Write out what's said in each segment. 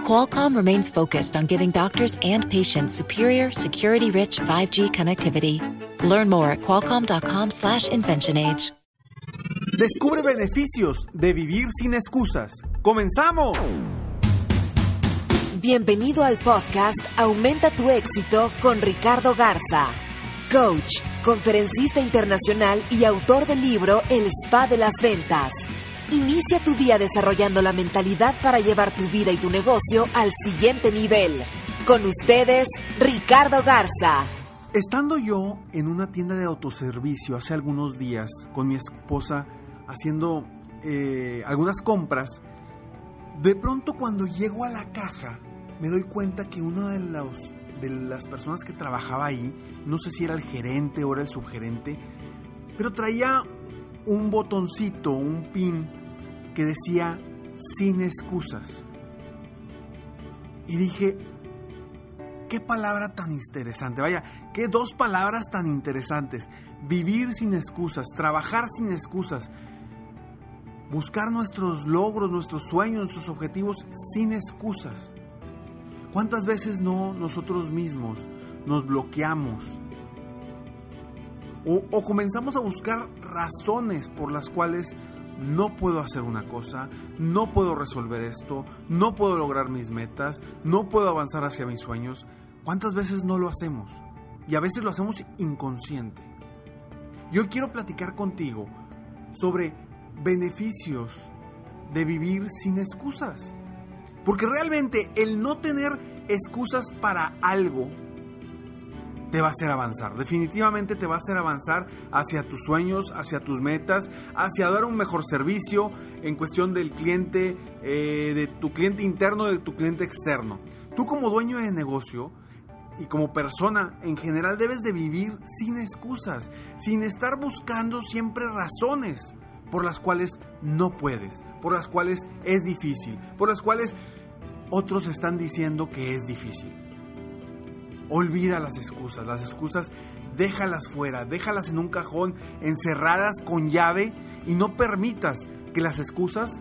Qualcomm remains focused on giving doctors and patients superior, security-rich 5G connectivity. Learn more at qualcomm.com/inventionage. Descubre beneficios de vivir sin excusas. ¡Comenzamos! Bienvenido al podcast Aumenta tu éxito con Ricardo Garza, coach, conferencista internacional y autor del libro El Spa de las Ventas. Inicia tu día desarrollando la mentalidad para llevar tu vida y tu negocio al siguiente nivel. Con ustedes, Ricardo Garza. Estando yo en una tienda de autoservicio hace algunos días con mi esposa haciendo eh, algunas compras, de pronto cuando llego a la caja me doy cuenta que una de, los, de las personas que trabajaba ahí, no sé si era el gerente o era el subgerente, pero traía un botoncito, un pin que decía sin excusas. Y dije, qué palabra tan interesante, vaya, qué dos palabras tan interesantes. Vivir sin excusas, trabajar sin excusas, buscar nuestros logros, nuestros sueños, nuestros objetivos sin excusas. ¿Cuántas veces no nosotros mismos nos bloqueamos? O, o, comenzamos a buscar razones por las cuales no puedo hacer una cosa, no puedo resolver esto, no puedo lograr mis metas, no puedo avanzar hacia mis sueños. ¿Cuántas veces no lo hacemos? Y a veces lo hacemos inconsciente. Yo quiero platicar contigo sobre beneficios de vivir sin excusas. Porque realmente el no tener excusas para algo te va a hacer avanzar. Definitivamente te va a hacer avanzar hacia tus sueños, hacia tus metas, hacia dar un mejor servicio en cuestión del cliente, eh, de tu cliente interno, de tu cliente externo. Tú como dueño de negocio y como persona en general debes de vivir sin excusas, sin estar buscando siempre razones por las cuales no puedes, por las cuales es difícil, por las cuales otros están diciendo que es difícil. Olvida las excusas, las excusas déjalas fuera, déjalas en un cajón, encerradas con llave y no permitas que las excusas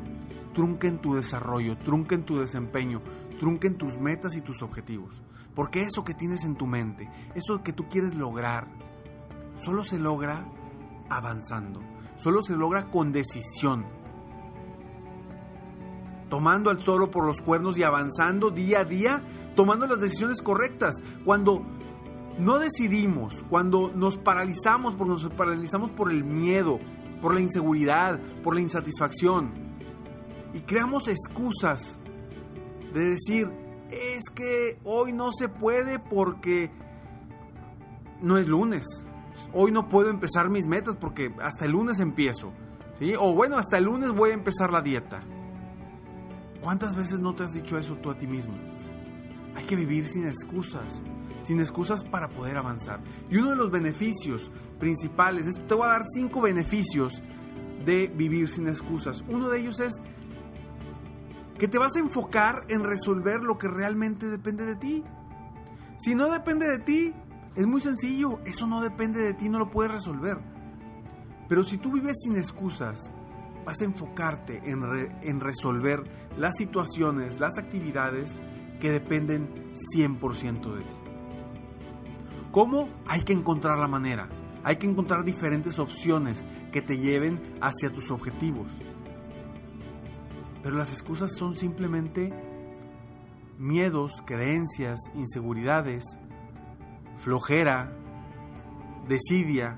trunquen tu desarrollo, trunquen tu desempeño, trunquen tus metas y tus objetivos. Porque eso que tienes en tu mente, eso que tú quieres lograr, solo se logra avanzando, solo se logra con decisión. Tomando al toro por los cuernos y avanzando día a día tomando las decisiones correctas. Cuando no decidimos, cuando nos paralizamos, porque nos paralizamos por el miedo, por la inseguridad, por la insatisfacción, y creamos excusas de decir, es que hoy no se puede porque no es lunes. Hoy no puedo empezar mis metas porque hasta el lunes empiezo. ¿sí? O bueno, hasta el lunes voy a empezar la dieta. ¿Cuántas veces no te has dicho eso tú a ti mismo? Hay que vivir sin excusas, sin excusas para poder avanzar. Y uno de los beneficios principales, es, te voy a dar cinco beneficios de vivir sin excusas. Uno de ellos es que te vas a enfocar en resolver lo que realmente depende de ti. Si no depende de ti, es muy sencillo, eso no depende de ti, no lo puedes resolver. Pero si tú vives sin excusas, vas a enfocarte en, en resolver las situaciones, las actividades que dependen 100% de ti. ¿Cómo? Hay que encontrar la manera. Hay que encontrar diferentes opciones que te lleven hacia tus objetivos. Pero las excusas son simplemente miedos, creencias, inseguridades, flojera, desidia,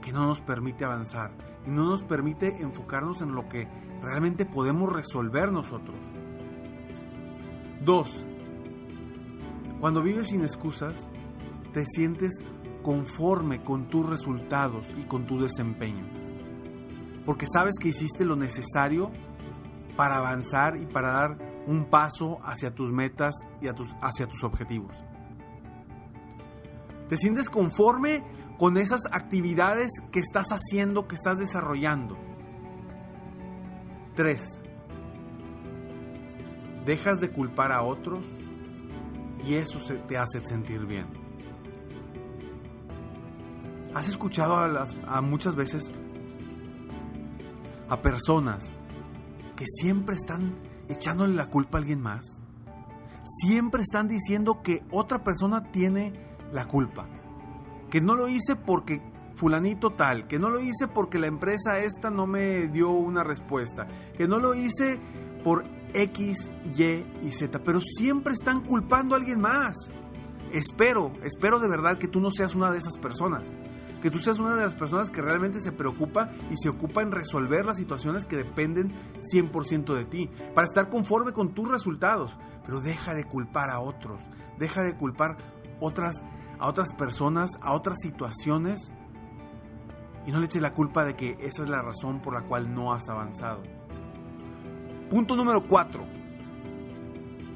que no nos permite avanzar y no nos permite enfocarnos en lo que realmente podemos resolver nosotros. Dos, cuando vives sin excusas, te sientes conforme con tus resultados y con tu desempeño. Porque sabes que hiciste lo necesario para avanzar y para dar un paso hacia tus metas y hacia tus objetivos. Te sientes conforme con esas actividades que estás haciendo, que estás desarrollando. 3. Dejas de culpar a otros y eso te hace sentir bien. ¿Has escuchado a, a muchas veces a personas que siempre están echándole la culpa a alguien más? Siempre están diciendo que otra persona tiene la culpa. Que no lo hice porque fulanito tal, que no lo hice porque la empresa esta no me dio una respuesta, que no lo hice por X, Y y Z, pero siempre están culpando a alguien más. Espero, espero de verdad que tú no seas una de esas personas, que tú seas una de las personas que realmente se preocupa y se ocupa en resolver las situaciones que dependen 100% de ti, para estar conforme con tus resultados, pero deja de culpar a otros, deja de culpar otras, a otras personas, a otras situaciones y no le eches la culpa de que esa es la razón por la cual no has avanzado. Punto número 4.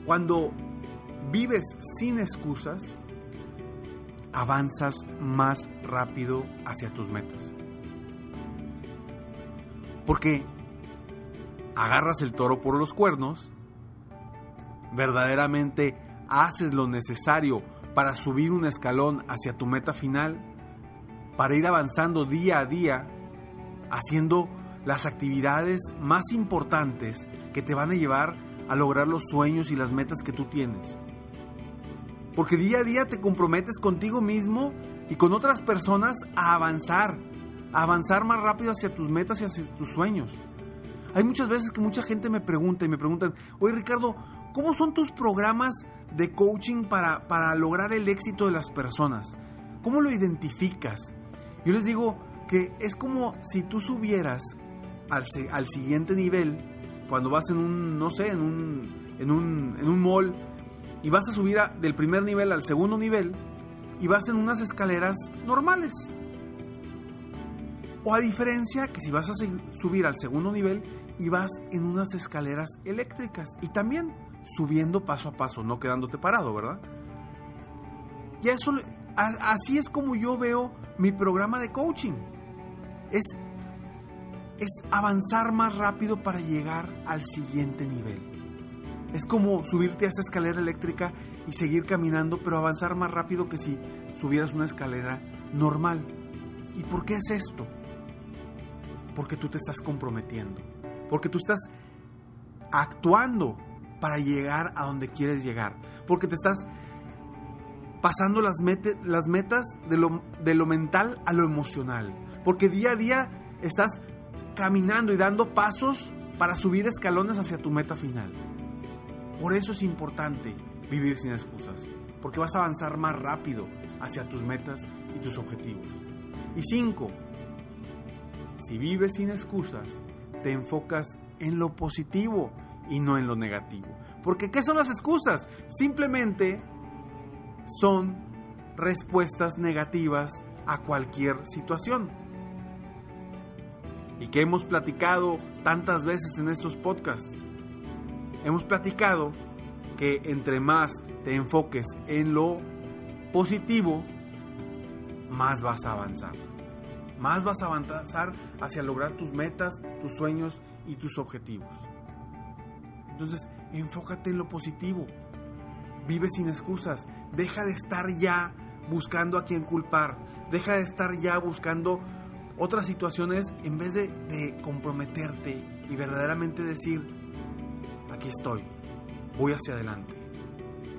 Cuando vives sin excusas, avanzas más rápido hacia tus metas. Porque agarras el toro por los cuernos, verdaderamente haces lo necesario para subir un escalón hacia tu meta final para ir avanzando día a día, haciendo las actividades más importantes que te van a llevar a lograr los sueños y las metas que tú tienes. Porque día a día te comprometes contigo mismo y con otras personas a avanzar, a avanzar más rápido hacia tus metas y hacia tus sueños. Hay muchas veces que mucha gente me pregunta y me preguntan, oye Ricardo, ¿cómo son tus programas de coaching para, para lograr el éxito de las personas? ¿Cómo lo identificas? Yo les digo que es como si tú subieras al, al siguiente nivel, cuando vas en un, no sé, en un, en un, en un mall, y vas a subir del primer nivel al segundo nivel, y vas en unas escaleras normales. O a diferencia que si vas a subir al segundo nivel y vas en unas escaleras eléctricas y también subiendo paso a paso, no quedándote parado, ¿verdad? Y eso así es como yo veo mi programa de coaching. Es, es avanzar más rápido para llegar al siguiente nivel. Es como subirte a esa escalera eléctrica y seguir caminando, pero avanzar más rápido que si subieras una escalera normal. ¿Y por qué es esto? Porque tú te estás comprometiendo. Porque tú estás actuando para llegar a donde quieres llegar. Porque te estás pasando las, las metas de lo, de lo mental a lo emocional. Porque día a día estás caminando y dando pasos para subir escalones hacia tu meta final. Por eso es importante vivir sin excusas, porque vas a avanzar más rápido hacia tus metas y tus objetivos. Y cinco, si vives sin excusas, te enfocas en lo positivo y no en lo negativo. Porque ¿qué son las excusas? Simplemente son respuestas negativas a cualquier situación. Y que hemos platicado tantas veces en estos podcasts. Hemos platicado que entre más te enfoques en lo positivo, más vas a avanzar. Más vas a avanzar hacia lograr tus metas, tus sueños y tus objetivos. Entonces, enfócate en lo positivo. Vive sin excusas. Deja de estar ya buscando a quien culpar. Deja de estar ya buscando otras situaciones en vez de, de comprometerte y verdaderamente decir, aquí estoy, voy hacia adelante,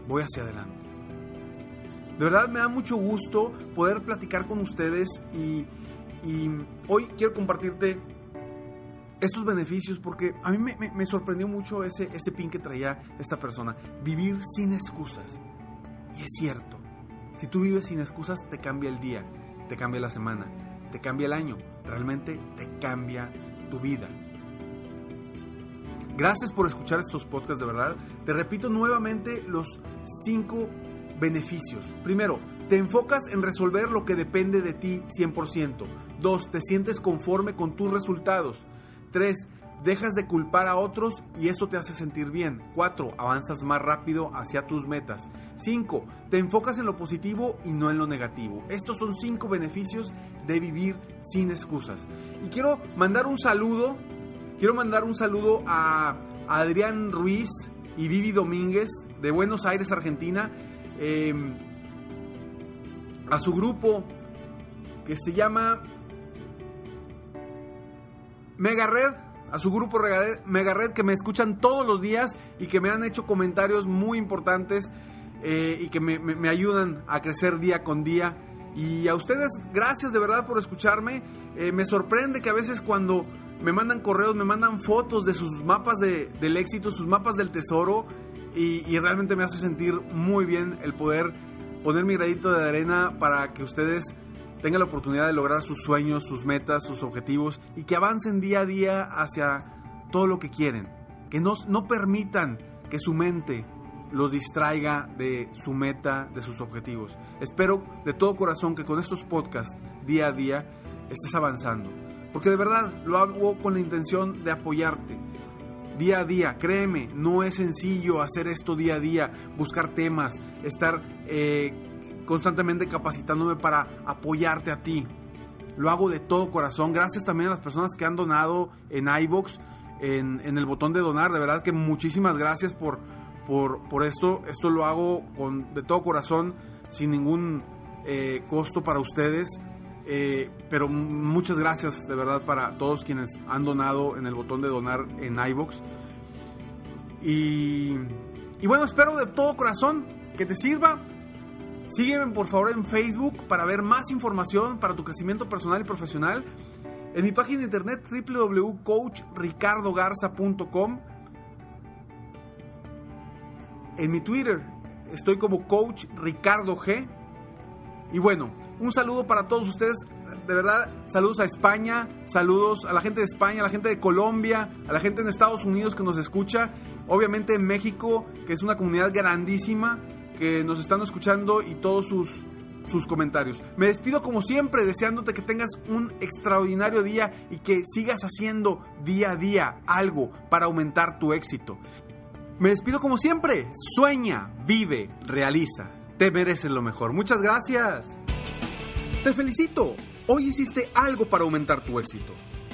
voy hacia adelante. De verdad me da mucho gusto poder platicar con ustedes y, y hoy quiero compartirte estos beneficios porque a mí me, sorprendió mucho ese, ese pin que traía esta persona. Vivir sin excusas. Y es cierto. Si tú vives sin excusas, te cambia el día, te cambia la semana, te cambia el año. Realmente te cambia tu vida. Gracias por escuchar estos podcasts de verdad. Te repito nuevamente los cinco beneficios. Primero, te enfocas en resolver lo que depende de ti 100%. Dos, te sientes conforme con tus resultados. 3. dejas de culpar a otros y eso te hace sentir bien. 4. Avanzas más rápido hacia tus metas. 5. Te enfocas en lo positivo y no en lo negativo. Estos son 5 beneficios de vivir sin excusas. Y quiero mandar un saludo, quiero mandar un saludo a Adrián Ruiz y Vivi Domínguez de Buenos Aires, Argentina, em, a su grupo que se llama Mega Red a su grupo Mega Red que me escuchan todos los días y que me han hecho comentarios muy importantes eh, y que me, ayudan a crecer día con día. Y a ustedes, gracias de verdad por escucharme. Eh, me sorprende que a veces cuando me mandan correos, me mandan fotos de sus mapas del éxito, sus mapas del tesoro. Y, y, realmente me hace sentir muy bien el poder poner mi gradito de arena para que ustedes tengan la oportunidad de lograr sus sueños, sus metas, sus objetivos y que avancen día a día hacia todo lo que quieren. Que no, no permitan que su mente los distraiga de su meta, de sus objetivos. Espero de todo corazón que con estos podcasts día a día estés avanzando. Porque de verdad lo hago con la intención de apoyarte. Día a día, créeme, no es sencillo hacer esto día a día, buscar temas, estar eh, constantemente capacitándome para apoyarte a ti. Lo hago de todo corazón. Gracias también a las personas que han donado en iBox, en, el botón de donar. De verdad que muchísimas gracias por, por, esto. Esto lo hago con, de todo corazón, sin ningún eh, costo para ustedes. Eh, pero muchas gracias de verdad para todos quienes han donado en el botón de donar en iBox. Y bueno, espero de todo corazón que te sirva Sígueme por favor en Facebook para ver más información para tu crecimiento personal y profesional. En mi página de internet www.coachricardogarza.com. En mi Twitter estoy como Coach Ricardo G. Y bueno, un saludo para todos ustedes. De verdad, saludos a España, saludos a la gente de España, a la gente de Colombia, a la gente en Estados Unidos que nos escucha. Obviamente en México, que es una comunidad grandísima que nos están escuchando y todos sus, sus comentarios. Me despido como siempre deseándote que tengas un extraordinario día y que sigas haciendo día a día algo para aumentar tu éxito. Me despido como siempre. Sueña, vive, realiza. Te mereces lo mejor. Muchas gracias. Te felicito. Hoy hiciste algo para aumentar tu éxito.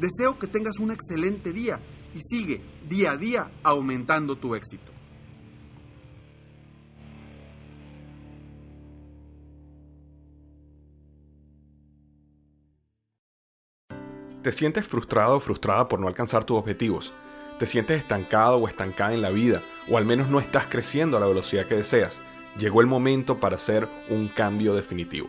Deseo que tengas un excelente día y sigue día a día aumentando tu éxito. ¿Te sientes frustrado o frustrada por no alcanzar tus objetivos? ¿Te sientes estancado o estancada en la vida? ¿O al menos no estás creciendo a la velocidad que deseas? Llegó el momento para hacer un cambio definitivo.